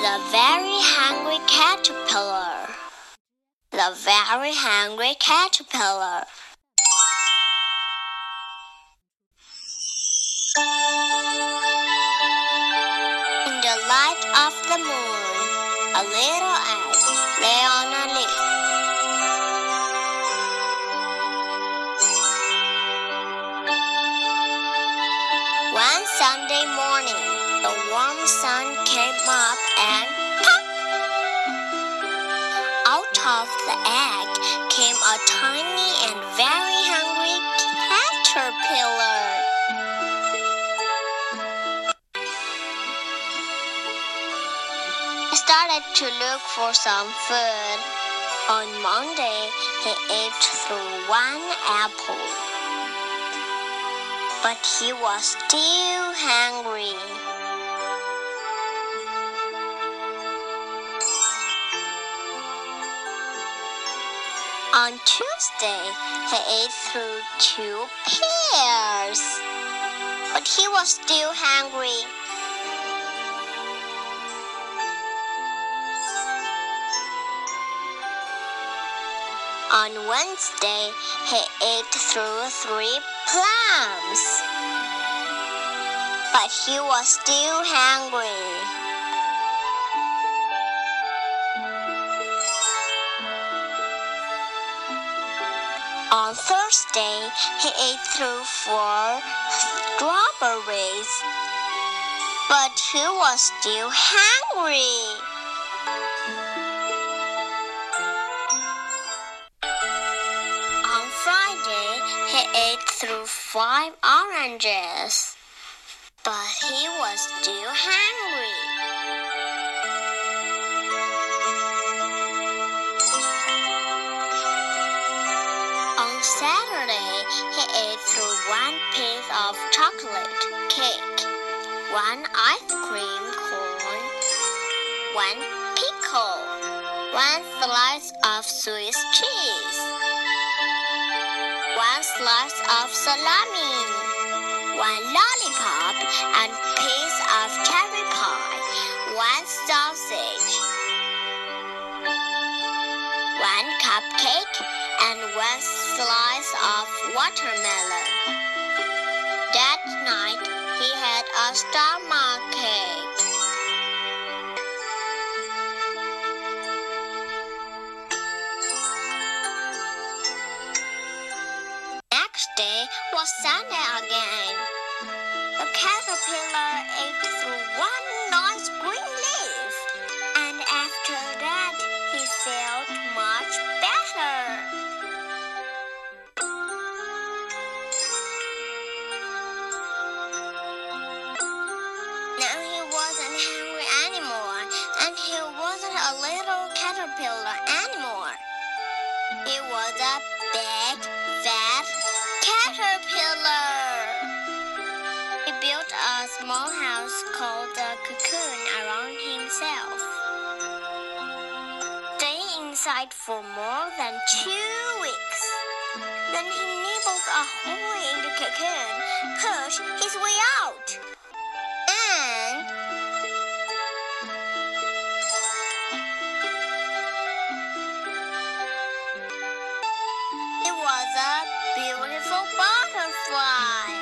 The very hungry caterpillar. The very hungry caterpillar. In the light of the moon, a little egg lay on a leaf. The sun came up and pop! Out of the egg came a tiny and very hungry caterpillar. He started to look for some food. On Monday, he ate through one apple. But he was still hungry. On Tuesday, he ate through two pears. But he was still hungry. On Wednesday, he ate through three plums. But he was still hungry. On Thursday, he ate through four strawberries. But he was still hungry. On Friday, he ate through five oranges. But he was still hungry. Saturday, he ate one piece of chocolate cake, one ice cream cone, one pickle, one slice of Swiss cheese, one slice of salami, one lollipop and piece of cherry pie, one sausage, one cupcake, and one slice of watermelon. That night he had a stomach cake. Next day was Sunday again. The caterpillar caterpillar anymore. He was a big, fat caterpillar. He built a small house called a cocoon around himself. Staying inside for more than two weeks. Then he nibbled a hole in the cocoon, pushed his way out. the beautiful butterfly.